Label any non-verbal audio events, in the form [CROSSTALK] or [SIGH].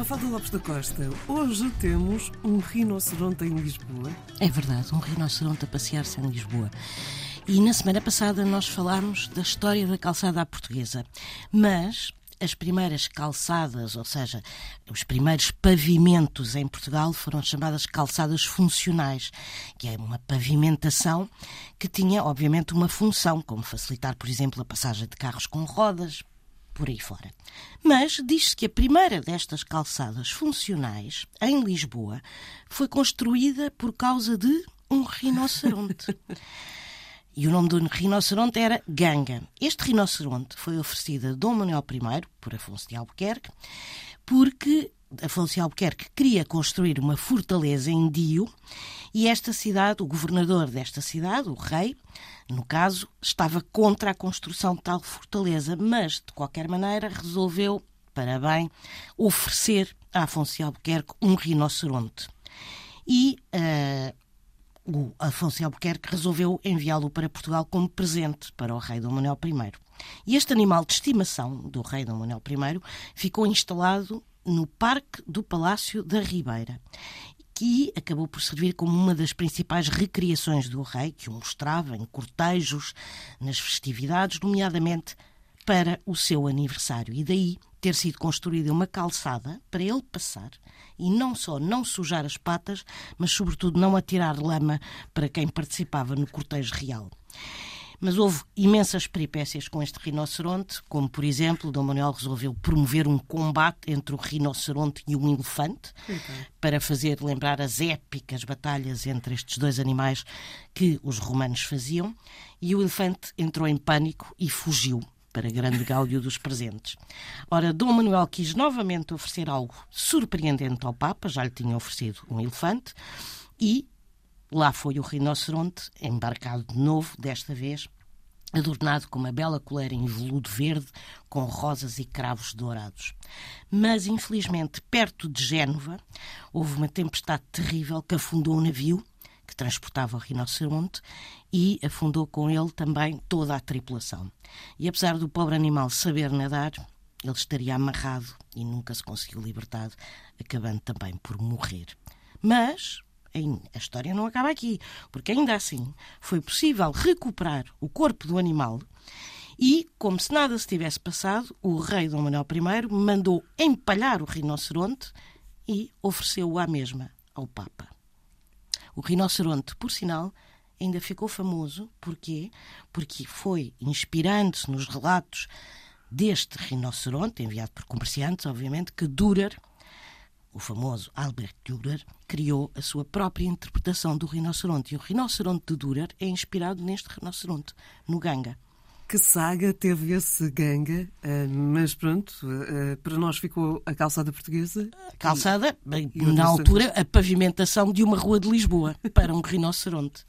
Mafalda Lopes da Costa, hoje temos um rinoceronte em Lisboa. É verdade, um rinoceronte a passear-se em Lisboa. E na semana passada nós falámos da história da calçada à portuguesa. Mas as primeiras calçadas, ou seja, os primeiros pavimentos em Portugal foram chamadas calçadas funcionais, que é uma pavimentação que tinha, obviamente, uma função, como facilitar, por exemplo, a passagem de carros com rodas, por aí fora. Mas diz-se que a primeira destas calçadas funcionais, em Lisboa, foi construída por causa de um rinoceronte. [LAUGHS] E o nome do rinoceronte era Ganga. Este rinoceronte foi oferecido a Dom Manuel I, por Afonso de Albuquerque, porque Afonso de Albuquerque queria construir uma fortaleza em Dio e esta cidade, o governador desta cidade, o rei, no caso, estava contra a construção de tal fortaleza, mas, de qualquer maneira, resolveu, para bem, oferecer a Afonso de Albuquerque um rinoceronte. E uh, o Afonso Albuquerque resolveu enviá-lo para Portugal como presente para o rei Dom Manuel I. E este animal de estimação do rei Dom Manuel I ficou instalado no Parque do Palácio da Ribeira que acabou por servir como uma das principais recriações do rei, que o mostrava em cortejos, nas festividades, nomeadamente para o seu aniversário. E daí ter sido construída uma calçada para ele passar e não só não sujar as patas, mas sobretudo não atirar lama para quem participava no cortejo real. Mas houve imensas peripécias com este rinoceronte, como, por exemplo, Dom Manuel resolveu promover um combate entre o rinoceronte e um elefante, para fazer lembrar as épicas batalhas entre estes dois animais que os romanos faziam, e o elefante entrou em pânico e fugiu para grande gáudio dos presentes. Ora, Dom Manuel quis novamente oferecer algo surpreendente ao Papa, já lhe tinha oferecido um elefante, e lá foi o rinoceronte, embarcado de novo, desta vez, adornado com uma bela coleira em veludo verde, com rosas e cravos dourados. Mas, infelizmente, perto de Génova, houve uma tempestade terrível que afundou o navio que transportava o rinoceronte e afundou com ele também toda a tripulação. E apesar do pobre animal saber nadar, ele estaria amarrado e nunca se conseguiu libertar, acabando também por morrer. Mas a história não acaba aqui, porque ainda assim foi possível recuperar o corpo do animal e, como se nada se tivesse passado, o rei Dom Manuel I mandou empalhar o rinoceronte e ofereceu-o à mesma ao Papa. O rinoceronte, por sinal, ainda ficou famoso. Porquê? Porque foi inspirando-se nos relatos deste rinoceronte, enviado por comerciantes, obviamente, que Dürer, o famoso Albert Dürer, criou a sua própria interpretação do rinoceronte. E o rinoceronte de Dürer é inspirado neste rinoceronte, no Ganga. Que saga teve esse ganga, uh, mas pronto, uh, para nós ficou a calçada portuguesa. A calçada, bem, na altura, a pavimentação de uma rua de Lisboa para um rinoceronte.